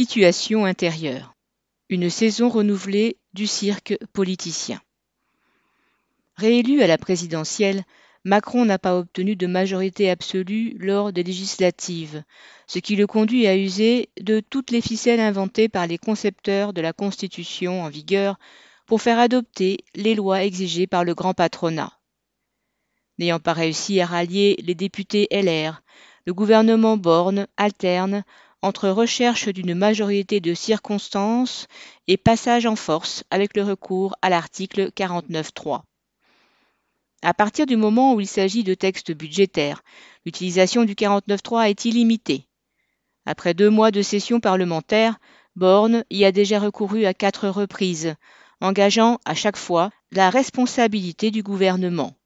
situation intérieure. Une saison renouvelée du cirque politicien. Réélu à la présidentielle, Macron n'a pas obtenu de majorité absolue lors des législatives, ce qui le conduit à user de toutes les ficelles inventées par les concepteurs de la Constitution en vigueur pour faire adopter les lois exigées par le grand patronat. N'ayant pas réussi à rallier les députés LR, le gouvernement Borne alterne entre recherche d'une majorité de circonstances et passage en force avec le recours à l'article 49.3. À partir du moment où il s'agit de textes budgétaires, l'utilisation du 49.3 est illimitée. Après deux mois de session parlementaire, Borne y a déjà recouru à quatre reprises, engageant à chaque fois la responsabilité du gouvernement.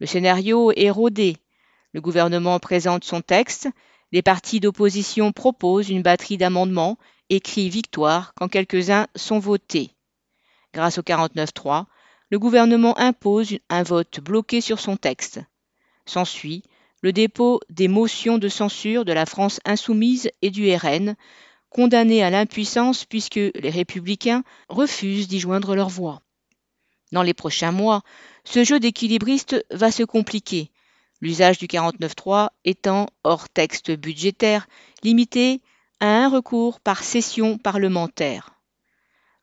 Le scénario est rodé. Le gouvernement présente son texte, les partis d'opposition proposent une batterie d'amendements et crient victoire quand quelques-uns sont votés. Grâce au 49.3, le gouvernement impose un vote bloqué sur son texte. S'ensuit le dépôt des motions de censure de la France insoumise et du RN, condamnées à l'impuissance puisque les républicains refusent d'y joindre leur voix. Dans les prochains mois, ce jeu d'équilibriste va se compliquer, l'usage du 49.3 étant, hors texte budgétaire, limité à un recours par session parlementaire.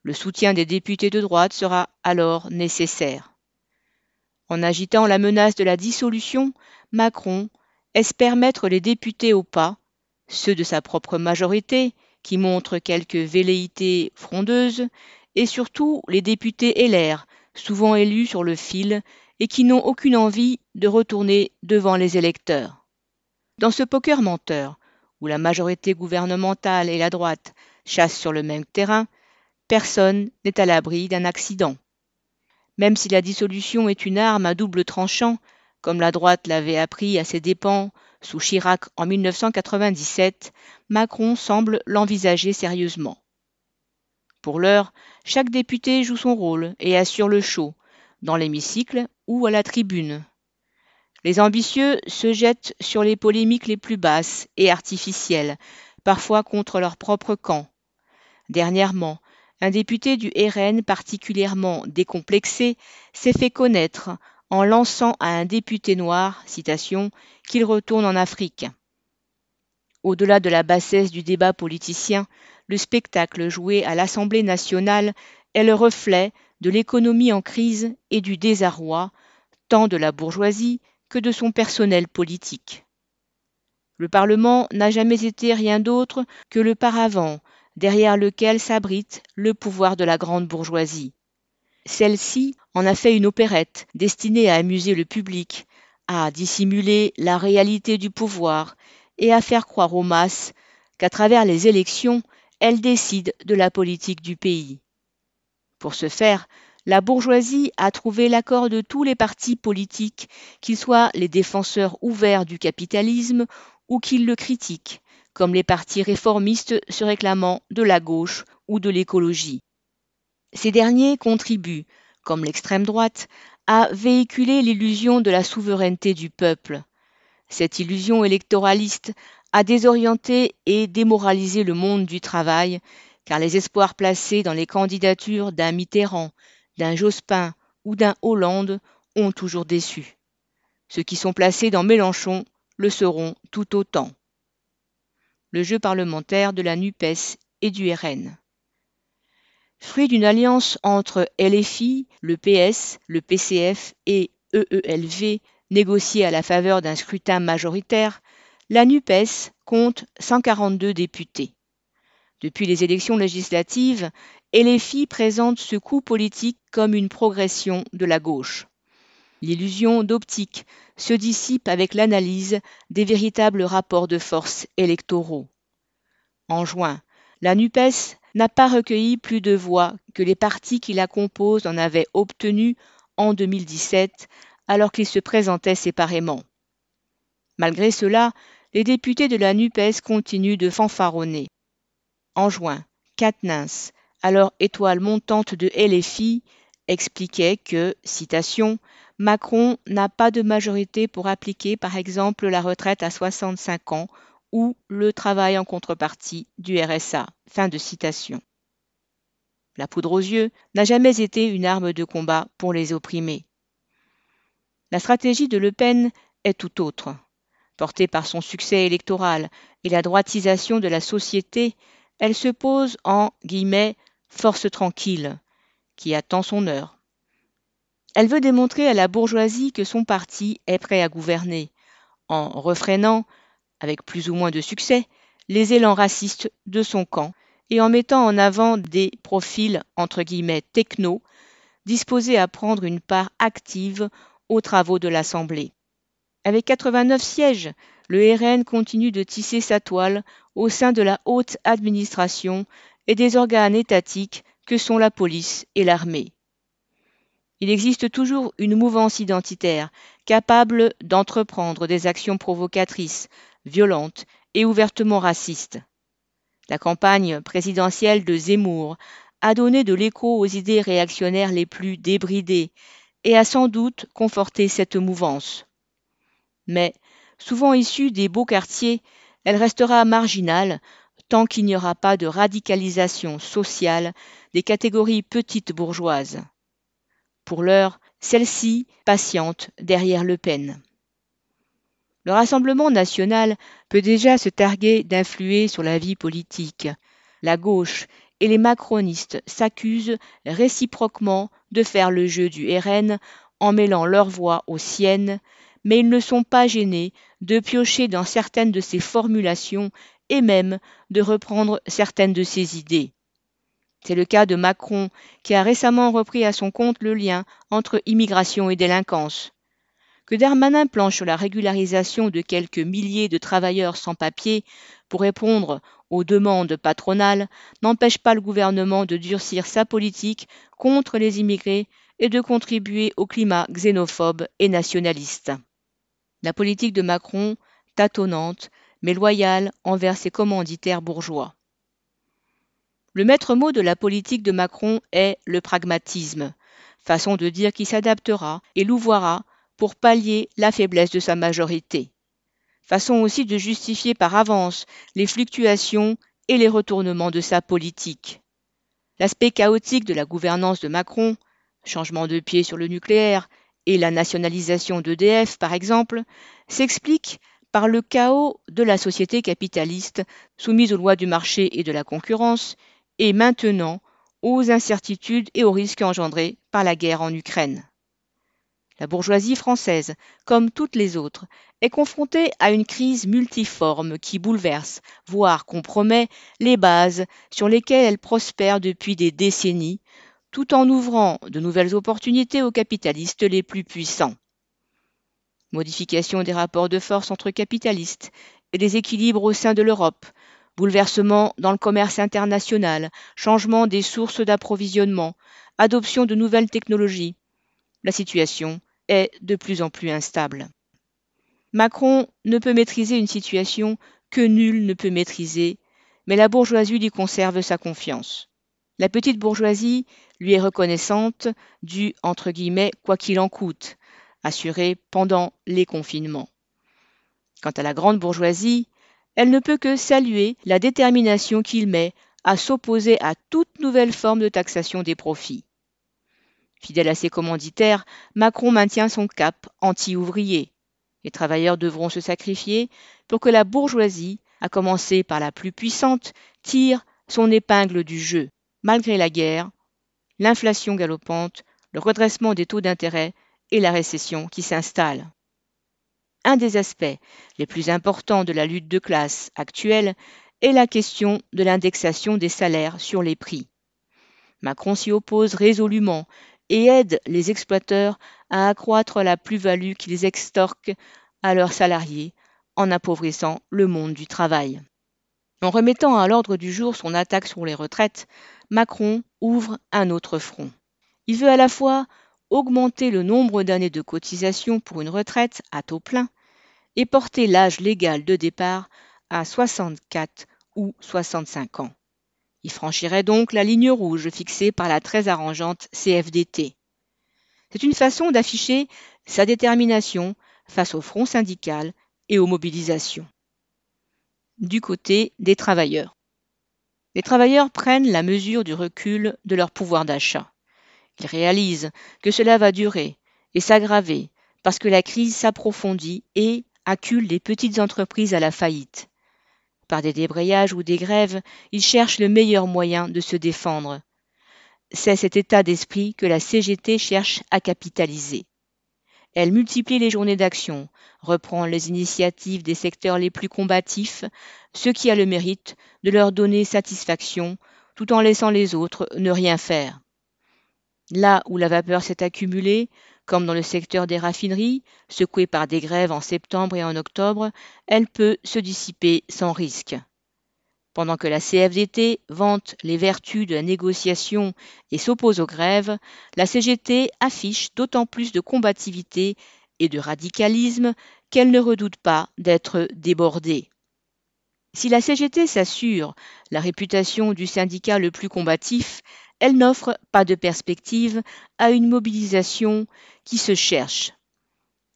Le soutien des députés de droite sera alors nécessaire. En agitant la menace de la dissolution, Macron espère mettre les députés au pas, ceux de sa propre majorité, qui montrent quelques velléités frondeuses, et surtout les députés LR, souvent élus sur le fil et qui n'ont aucune envie de retourner devant les électeurs. Dans ce poker menteur, où la majorité gouvernementale et la droite chassent sur le même terrain, personne n'est à l'abri d'un accident. Même si la dissolution est une arme à double tranchant, comme la droite l'avait appris à ses dépens sous Chirac en 1997, Macron semble l'envisager sérieusement. Pour l'heure, chaque député joue son rôle et assure le show, dans l'hémicycle ou à la tribune. Les ambitieux se jettent sur les polémiques les plus basses et artificielles, parfois contre leur propre camp. Dernièrement, un député du RN particulièrement décomplexé s'est fait connaître en lançant à un député noir, citation, qu'il retourne en Afrique. Au-delà de la bassesse du débat politicien, le spectacle joué à l'Assemblée nationale est le reflet de l'économie en crise et du désarroi, tant de la bourgeoisie que de son personnel politique. Le Parlement n'a jamais été rien d'autre que le paravent derrière lequel s'abrite le pouvoir de la grande bourgeoisie. Celle-ci en a fait une opérette destinée à amuser le public, à dissimuler la réalité du pouvoir et à faire croire aux masses qu'à travers les élections, elle décide de la politique du pays. Pour ce faire, la bourgeoisie a trouvé l'accord de tous les partis politiques, qu'ils soient les défenseurs ouverts du capitalisme ou qu'ils le critiquent, comme les partis réformistes se réclamant de la gauche ou de l'écologie. Ces derniers contribuent, comme l'extrême droite, à véhiculer l'illusion de la souveraineté du peuple. Cette illusion électoraliste a désorienté et démoralisé le monde du travail, car les espoirs placés dans les candidatures d'un Mitterrand, d'un Jospin ou d'un Hollande ont toujours déçu. Ceux qui sont placés dans Mélenchon le seront tout autant le jeu parlementaire de la NUPES et du RN. Fruit d'une alliance entre LFI, le PS, le PCF et EELV, négociée à la faveur d'un scrutin majoritaire, la NUPES compte 142 députés. Depuis les élections législatives, LFI présente ce coup politique comme une progression de la gauche. L'illusion d'optique se dissipe avec l'analyse des véritables rapports de force électoraux. En juin, la NUPES n'a pas recueilli plus de voix que les partis qui la composent en avaient obtenu en 2017, alors qu'ils se présentaient séparément. Malgré cela, les députés de la NUPES continuent de fanfaronner. En juin, Katnins, alors étoile montante de LFI, expliquait que, citation, Macron n'a pas de majorité pour appliquer par exemple la retraite à 65 ans ou le travail en contrepartie du RSA. La poudre aux yeux n'a jamais été une arme de combat pour les opprimés. La stratégie de Le Pen est tout autre. Portée par son succès électoral et la droitisation de la société, elle se pose en force tranquille, qui attend son heure. Elle veut démontrer à la bourgeoisie que son parti est prêt à gouverner, en refrénant, avec plus ou moins de succès, les élans racistes de son camp et en mettant en avant des profils entre guillemets techno disposés à prendre une part active aux travaux de l'Assemblée. Avec 89 sièges, le RN continue de tisser sa toile au sein de la haute administration et des organes étatiques que sont la police et l'armée. Il existe toujours une mouvance identitaire capable d'entreprendre des actions provocatrices, violentes et ouvertement racistes. La campagne présidentielle de Zemmour a donné de l'écho aux idées réactionnaires les plus débridées et a sans doute conforté cette mouvance. Mais, souvent issue des beaux quartiers, elle restera marginale tant qu'il n'y aura pas de radicalisation sociale des catégories petites bourgeoises. Pour l'heure, celle-ci patiente derrière Le Pen. Le Rassemblement national peut déjà se targuer d'influer sur la vie politique. La gauche et les macronistes s'accusent réciproquement de faire le jeu du RN en mêlant leur voix aux siennes, mais ils ne sont pas gênés de piocher dans certaines de ses formulations et même de reprendre certaines de ses idées. C'est le cas de Macron, qui a récemment repris à son compte le lien entre immigration et délinquance. Que Darmanin planche sur la régularisation de quelques milliers de travailleurs sans papier pour répondre aux demandes patronales n'empêche pas le gouvernement de durcir sa politique contre les immigrés et de contribuer au climat xénophobe et nationaliste. La politique de Macron, tâtonnante, mais loyale envers ses commanditaires bourgeois. Le maître mot de la politique de Macron est le pragmatisme, façon de dire qui s'adaptera et louvoira pour pallier la faiblesse de sa majorité. Façon aussi de justifier par avance les fluctuations et les retournements de sa politique. L'aspect chaotique de la gouvernance de Macron, changement de pied sur le nucléaire et la nationalisation d'EDF par exemple, s'explique par le chaos de la société capitaliste soumise aux lois du marché et de la concurrence et maintenant aux incertitudes et aux risques engendrés par la guerre en Ukraine. La bourgeoisie française, comme toutes les autres, est confrontée à une crise multiforme qui bouleverse, voire compromet, les bases sur lesquelles elle prospère depuis des décennies, tout en ouvrant de nouvelles opportunités aux capitalistes les plus puissants. Modification des rapports de force entre capitalistes et des équilibres au sein de l'Europe, bouleversement dans le commerce international, changement des sources d'approvisionnement, adoption de nouvelles technologies. La situation est de plus en plus instable. Macron ne peut maîtriser une situation que nul ne peut maîtriser, mais la bourgeoisie lui conserve sa confiance. La petite bourgeoisie lui est reconnaissante du entre guillemets quoi qu'il en coûte, assuré pendant les confinements. Quant à la grande bourgeoisie, elle ne peut que saluer la détermination qu'il met à s'opposer à toute nouvelle forme de taxation des profits. Fidèle à ses commanditaires, Macron maintient son cap anti-ouvrier. Les travailleurs devront se sacrifier pour que la bourgeoisie, à commencer par la plus puissante, tire son épingle du jeu, malgré la guerre, l'inflation galopante, le redressement des taux d'intérêt et la récession qui s'installe. Un des aspects les plus importants de la lutte de classe actuelle est la question de l'indexation des salaires sur les prix. Macron s'y oppose résolument et aide les exploiteurs à accroître la plus-value qu'ils extorquent à leurs salariés en appauvrissant le monde du travail. En remettant à l'ordre du jour son attaque sur les retraites, Macron ouvre un autre front. Il veut à la fois augmenter le nombre d'années de cotisation pour une retraite à taux plein et porter l'âge légal de départ à 64 ou 65 ans. Il franchirait donc la ligne rouge fixée par la très arrangeante CFDT. C'est une façon d'afficher sa détermination face au front syndical et aux mobilisations. Du côté des travailleurs. Les travailleurs prennent la mesure du recul de leur pouvoir d'achat. Ils réalisent que cela va durer et s'aggraver parce que la crise s'approfondit et accule les petites entreprises à la faillite. Par des débrayages ou des grèves, ils cherchent le meilleur moyen de se défendre. C'est cet état d'esprit que la CGT cherche à capitaliser. Elle multiplie les journées d'action, reprend les initiatives des secteurs les plus combatifs, ce qui a le mérite de leur donner satisfaction, tout en laissant les autres ne rien faire. Là où la vapeur s'est accumulée, comme dans le secteur des raffineries, secouée par des grèves en septembre et en octobre, elle peut se dissiper sans risque. Pendant que la CFDT vante les vertus de la négociation et s'oppose aux grèves, la CGT affiche d'autant plus de combativité et de radicalisme qu'elle ne redoute pas d'être débordée. Si la CGT s'assure la réputation du syndicat le plus combatif, elle n'offre pas de perspective à une mobilisation qui se cherche.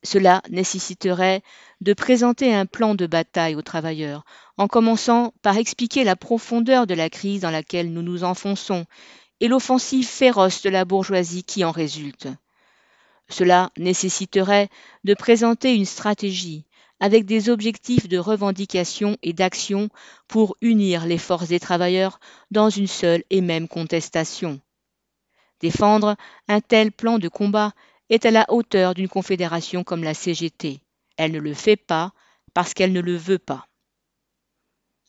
Cela nécessiterait de présenter un plan de bataille aux travailleurs, en commençant par expliquer la profondeur de la crise dans laquelle nous nous enfonçons et l'offensive féroce de la bourgeoisie qui en résulte. Cela nécessiterait de présenter une stratégie avec des objectifs de revendication et d'action pour unir les forces des travailleurs dans une seule et même contestation. Défendre un tel plan de combat est à la hauteur d'une confédération comme la CGT. Elle ne le fait pas parce qu'elle ne le veut pas.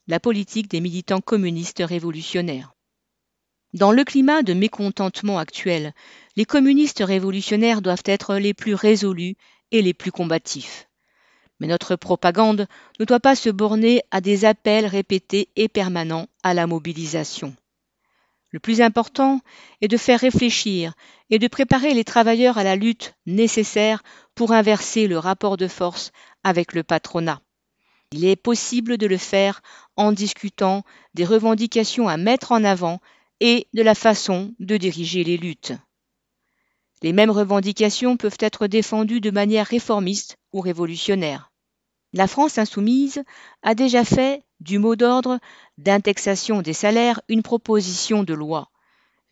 La politique des militants communistes révolutionnaires. Dans le climat de mécontentement actuel, les communistes révolutionnaires doivent être les plus résolus et les plus combatifs. Mais notre propagande ne doit pas se borner à des appels répétés et permanents à la mobilisation. Le plus important est de faire réfléchir et de préparer les travailleurs à la lutte nécessaire pour inverser le rapport de force avec le patronat. Il est possible de le faire en discutant des revendications à mettre en avant et de la façon de diriger les luttes. Les mêmes revendications peuvent être défendues de manière réformiste ou révolutionnaire. La France insoumise a déjà fait du mot d'ordre d'indexation des salaires une proposition de loi,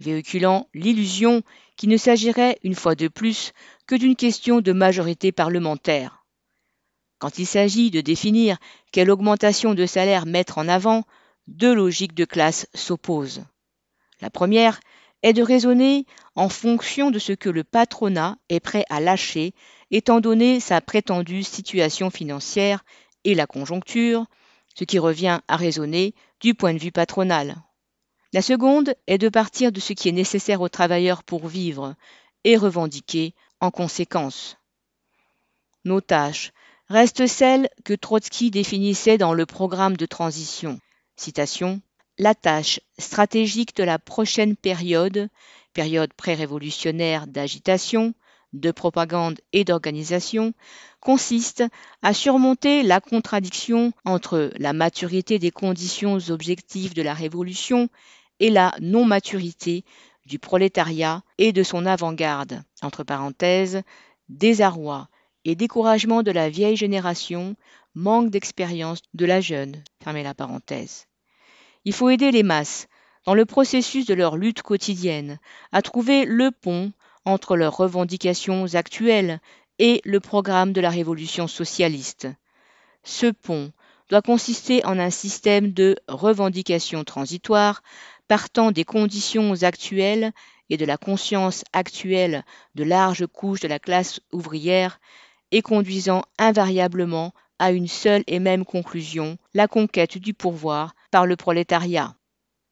véhiculant l'illusion qu'il ne s'agirait une fois de plus que d'une question de majorité parlementaire. Quand il s'agit de définir quelle augmentation de salaire mettre en avant, deux logiques de classe s'opposent. La première est de raisonner en fonction de ce que le patronat est prêt à lâcher étant donné sa prétendue situation financière et la conjoncture, ce qui revient à raisonner du point de vue patronal. La seconde est de partir de ce qui est nécessaire aux travailleurs pour vivre et revendiquer en conséquence. Nos tâches restent celles que Trotsky définissait dans le programme de transition. Citation La tâche stratégique de la prochaine période, période pré-révolutionnaire d'agitation, de propagande et d'organisation consiste à surmonter la contradiction entre la maturité des conditions objectives de la révolution et la non-maturité du prolétariat et de son avant-garde, entre parenthèses, désarroi et découragement de la vieille génération, manque d'expérience de la jeune, la parenthèse. Il faut aider les masses, dans le processus de leur lutte quotidienne, à trouver le pont entre leurs revendications actuelles et le programme de la révolution socialiste. Ce pont doit consister en un système de revendications transitoires partant des conditions actuelles et de la conscience actuelle de larges couches de la classe ouvrière et conduisant invariablement à une seule et même conclusion, la conquête du pouvoir par le prolétariat.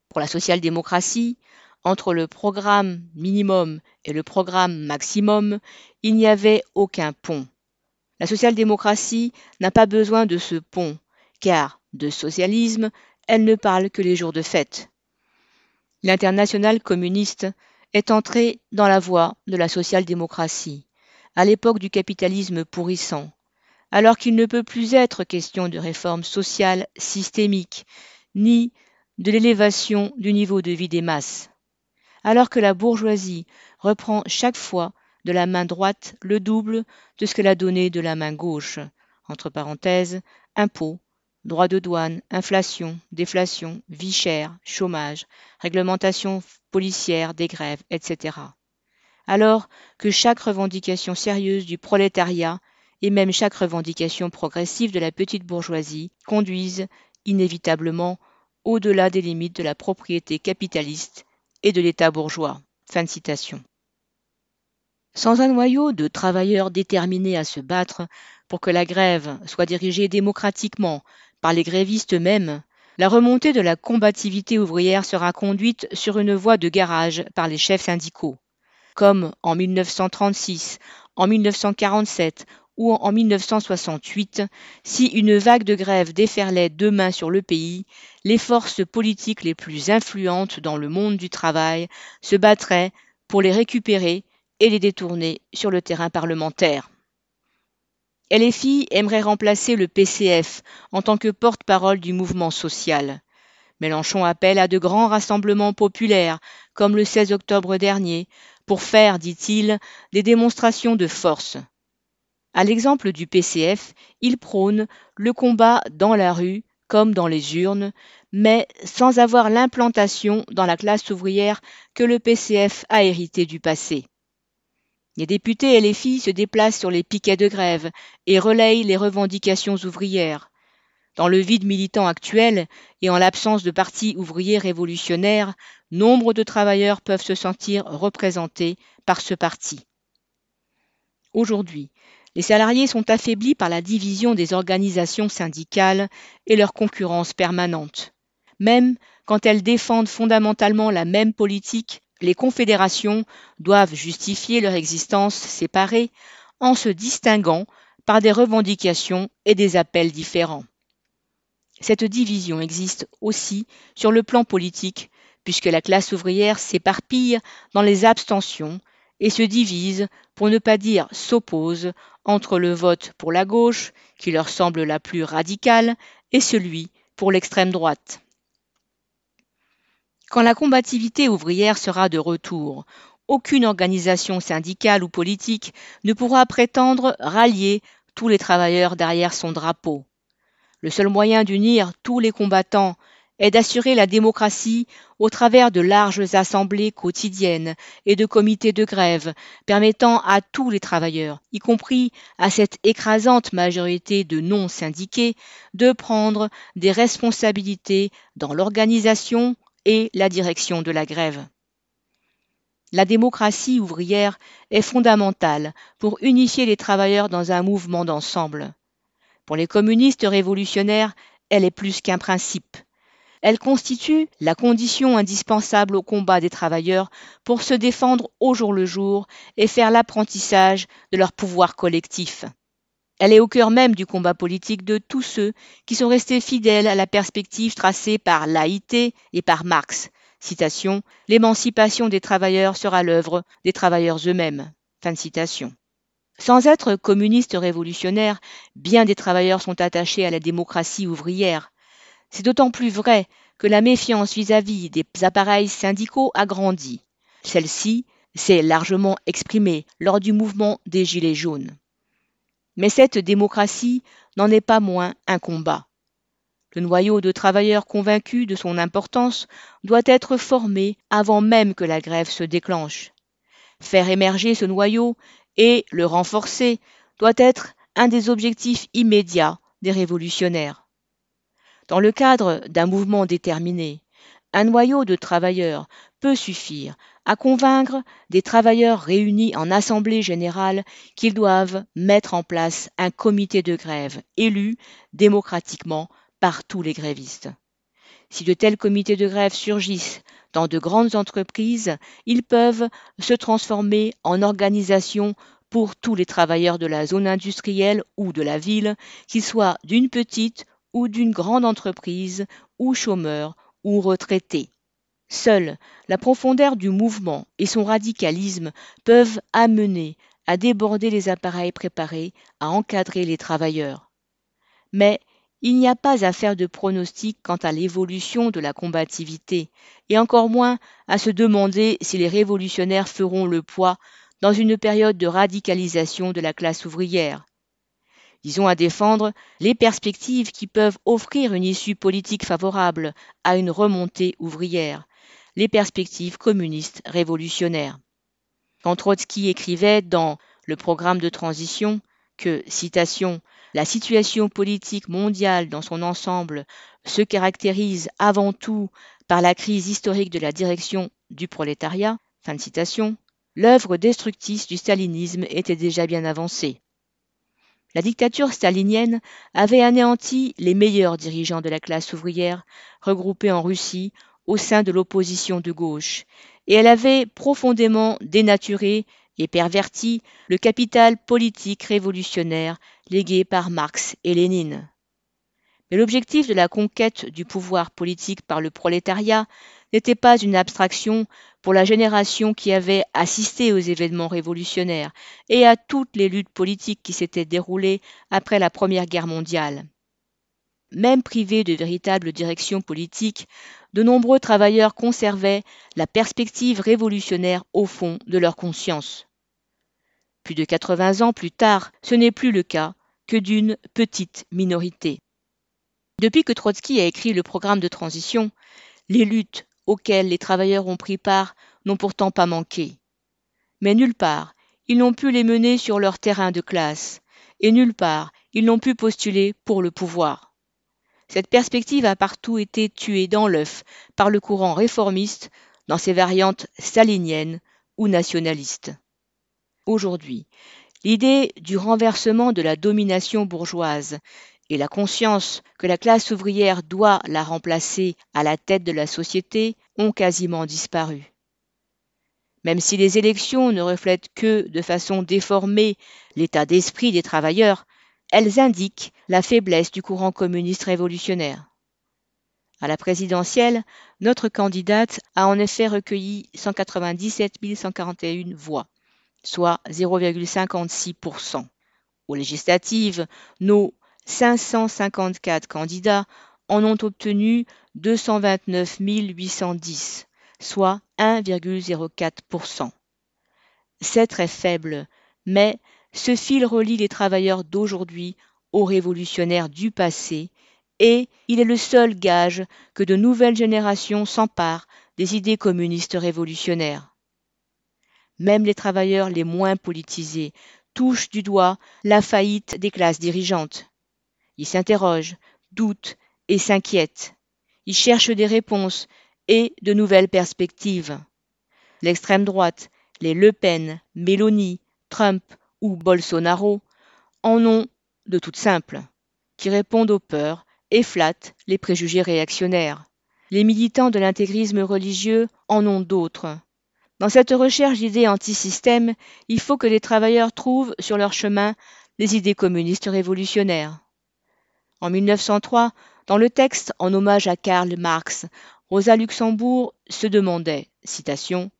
Pour la social-démocratie, entre le programme minimum et le programme maximum, il n'y avait aucun pont. La social-démocratie n'a pas besoin de ce pont, car de socialisme, elle ne parle que les jours de fête. L'international communiste est entré dans la voie de la social-démocratie, à l'époque du capitalisme pourrissant, alors qu'il ne peut plus être question de réforme sociale systémique, ni de l'élévation du niveau de vie des masses. Alors que la bourgeoisie reprend chaque fois de la main droite le double de ce qu'elle a donné de la main gauche, entre parenthèses, impôts, droits de douane, inflation, déflation, vie chère, chômage, réglementation policière des grèves, etc. Alors que chaque revendication sérieuse du prolétariat et même chaque revendication progressive de la petite bourgeoisie conduisent inévitablement au-delà des limites de la propriété capitaliste et de l'État bourgeois. Sans un noyau de travailleurs déterminés à se battre pour que la grève soit dirigée démocratiquement par les grévistes eux-mêmes, la remontée de la combativité ouvrière sera conduite sur une voie de garage par les chefs syndicaux, comme en 1936, en 1947 ou en 1968, si une vague de grève déferlait demain sur le pays, les forces politiques les plus influentes dans le monde du travail se battraient pour les récupérer et les détourner sur le terrain parlementaire. LFI aimerait remplacer le PCF en tant que porte-parole du mouvement social. Mélenchon appelle à de grands rassemblements populaires, comme le 16 octobre dernier, pour faire, dit-il, des démonstrations de force. À l'exemple du PCF, il prône le combat dans la rue comme dans les urnes, mais sans avoir l'implantation dans la classe ouvrière que le PCF a hérité du passé. Les députés et les filles se déplacent sur les piquets de grève et relayent les revendications ouvrières. Dans le vide militant actuel et en l'absence de partis ouvriers révolutionnaires, nombre de travailleurs peuvent se sentir représentés par ce parti. Aujourd'hui, les salariés sont affaiblis par la division des organisations syndicales et leur concurrence permanente. Même quand elles défendent fondamentalement la même politique, les confédérations doivent justifier leur existence séparée en se distinguant par des revendications et des appels différents. Cette division existe aussi sur le plan politique, puisque la classe ouvrière s'éparpille dans les abstentions et se divise, pour ne pas dire s'oppose, entre le vote pour la gauche, qui leur semble la plus radicale, et celui pour l'extrême droite. Quand la combativité ouvrière sera de retour, aucune organisation syndicale ou politique ne pourra prétendre rallier tous les travailleurs derrière son drapeau. Le seul moyen d'unir tous les combattants est d'assurer la démocratie au travers de larges assemblées quotidiennes et de comités de grève permettant à tous les travailleurs, y compris à cette écrasante majorité de non syndiqués, de prendre des responsabilités dans l'organisation et la direction de la grève. La démocratie ouvrière est fondamentale pour unifier les travailleurs dans un mouvement d'ensemble. Pour les communistes révolutionnaires, elle est plus qu'un principe. Elle constitue la condition indispensable au combat des travailleurs pour se défendre au jour le jour et faire l'apprentissage de leur pouvoir collectif. Elle est au cœur même du combat politique de tous ceux qui sont restés fidèles à la perspective tracée par l'AIT et par Marx. L'émancipation des travailleurs sera l'œuvre des travailleurs eux-mêmes. Fin de citation. Sans être communistes révolutionnaires, bien des travailleurs sont attachés à la démocratie ouvrière. C'est d'autant plus vrai que la méfiance vis-à-vis des appareils syndicaux a grandi. Celle-ci s'est largement exprimée lors du mouvement des Gilets jaunes. Mais cette démocratie n'en est pas moins un combat. Le noyau de travailleurs convaincus de son importance doit être formé avant même que la grève se déclenche. Faire émerger ce noyau et le renforcer doit être un des objectifs immédiats des révolutionnaires. Dans le cadre d'un mouvement déterminé, un noyau de travailleurs peut suffire à convaincre des travailleurs réunis en assemblée générale qu'ils doivent mettre en place un comité de grève élu démocratiquement par tous les grévistes. Si de tels comités de grève surgissent dans de grandes entreprises, ils peuvent se transformer en organisations pour tous les travailleurs de la zone industrielle ou de la ville, qu'ils soient d'une petite ou d'une grande entreprise, ou chômeurs, ou retraités. Seule la profondeur du mouvement et son radicalisme peuvent amener à déborder les appareils préparés à encadrer les travailleurs. Mais il n'y a pas à faire de pronostic quant à l'évolution de la combativité, et encore moins à se demander si les révolutionnaires feront le poids dans une période de radicalisation de la classe ouvrière. Disons à défendre les perspectives qui peuvent offrir une issue politique favorable à une remontée ouvrière, les perspectives communistes révolutionnaires. Quand Trotsky écrivait dans le programme de transition que, citation, la situation politique mondiale dans son ensemble se caractérise avant tout par la crise historique de la direction du prolétariat, fin de citation, l'œuvre destructrice du stalinisme était déjà bien avancée. La dictature stalinienne avait anéanti les meilleurs dirigeants de la classe ouvrière regroupés en Russie au sein de l'opposition de gauche, et elle avait profondément dénaturé et perverti le capital politique révolutionnaire légué par Marx et Lénine. Mais l'objectif de la conquête du pouvoir politique par le prolétariat n'était pas une abstraction pour la génération qui avait assisté aux événements révolutionnaires et à toutes les luttes politiques qui s'étaient déroulées après la Première Guerre mondiale. Même privés de véritable direction politique, de nombreux travailleurs conservaient la perspective révolutionnaire au fond de leur conscience. Plus de 80 ans plus tard, ce n'est plus le cas que d'une petite minorité. Depuis que Trotsky a écrit le programme de transition, les luttes auxquelles les travailleurs ont pris part n'ont pourtant pas manqué. Mais nulle part, ils n'ont pu les mener sur leur terrain de classe, et nulle part, ils n'ont pu postuler pour le pouvoir. Cette perspective a partout été tuée dans l'œuf par le courant réformiste dans ses variantes staliniennes ou nationalistes. Aujourd'hui, l'idée du renversement de la domination bourgeoise et la conscience que la classe ouvrière doit la remplacer à la tête de la société ont quasiment disparu. Même si les élections ne reflètent que de façon déformée l'état d'esprit des travailleurs, elles indiquent la faiblesse du courant communiste révolutionnaire. À la présidentielle, notre candidate a en effet recueilli 197 141 voix, soit 0,56%. Aux législatives, nos 554 candidats en ont obtenu 229 810, soit 1,04%. C'est très faible, mais ce fil relie les travailleurs d'aujourd'hui aux révolutionnaires du passé et il est le seul gage que de nouvelles générations s'emparent des idées communistes révolutionnaires. Même les travailleurs les moins politisés touchent du doigt la faillite des classes dirigeantes. Ils s'interrogent, doutent et s'inquiètent. Ils cherchent des réponses et de nouvelles perspectives. L'extrême droite, les Le Pen, Mélanie, Trump ou Bolsonaro en ont de toutes simples, qui répondent aux peurs et flattent les préjugés réactionnaires. Les militants de l'intégrisme religieux en ont d'autres. Dans cette recherche d'idées anti-système, il faut que les travailleurs trouvent sur leur chemin les idées communistes révolutionnaires. En 1903, dans le texte en hommage à Karl Marx, Rosa Luxembourg se demandait, citation,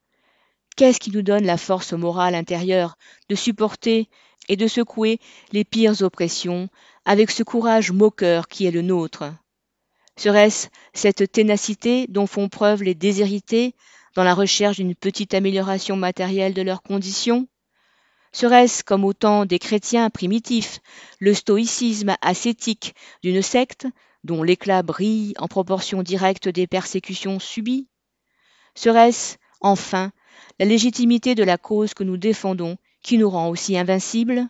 Qu'est-ce qui nous donne la force morale intérieure de supporter et de secouer les pires oppressions avec ce courage moqueur qui est le nôtre? Serait-ce cette ténacité dont font preuve les déshérités dans la recherche d'une petite amélioration matérielle de leurs conditions? Serait-ce, comme au temps des chrétiens primitifs, le stoïcisme ascétique d'une secte dont l'éclat brille en proportion directe des persécutions subies? Serait-ce, enfin, la légitimité de la cause que nous défendons qui nous rend aussi invincibles?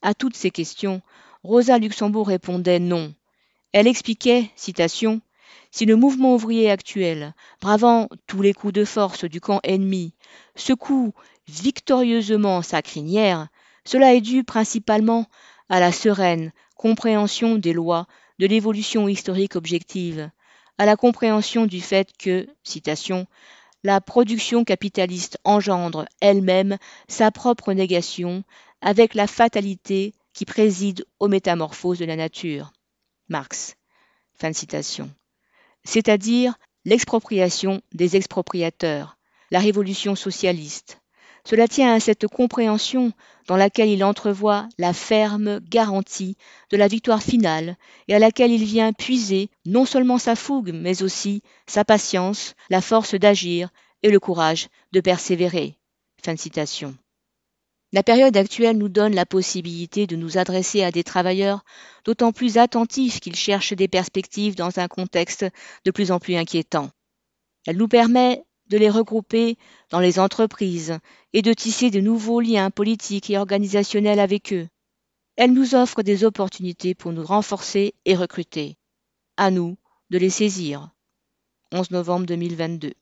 À toutes ces questions, Rosa Luxembourg répondait non. Elle expliquait, citation, si le mouvement ouvrier actuel, bravant tous les coups de force du camp ennemi, secoue victorieusement sa crinière, cela est dû principalement à la sereine compréhension des lois de l'évolution historique objective, à la compréhension du fait que, citation, la production capitaliste engendre elle-même sa propre négation avec la fatalité qui préside aux métamorphoses de la nature. Marx. Fin de citation. C'est-à-dire l'expropriation des expropriateurs, la révolution socialiste, cela tient à cette compréhension dans laquelle il entrevoit la ferme garantie de la victoire finale et à laquelle il vient puiser non seulement sa fougue, mais aussi sa patience, la force d'agir et le courage de persévérer. Fin de citation. La période actuelle nous donne la possibilité de nous adresser à des travailleurs d'autant plus attentifs qu'ils cherchent des perspectives dans un contexte de plus en plus inquiétant. Elle nous permet de les regrouper dans les entreprises et de tisser de nouveaux liens politiques et organisationnels avec eux. Elle nous offre des opportunités pour nous renforcer et recruter. À nous de les saisir. 11 novembre 2022.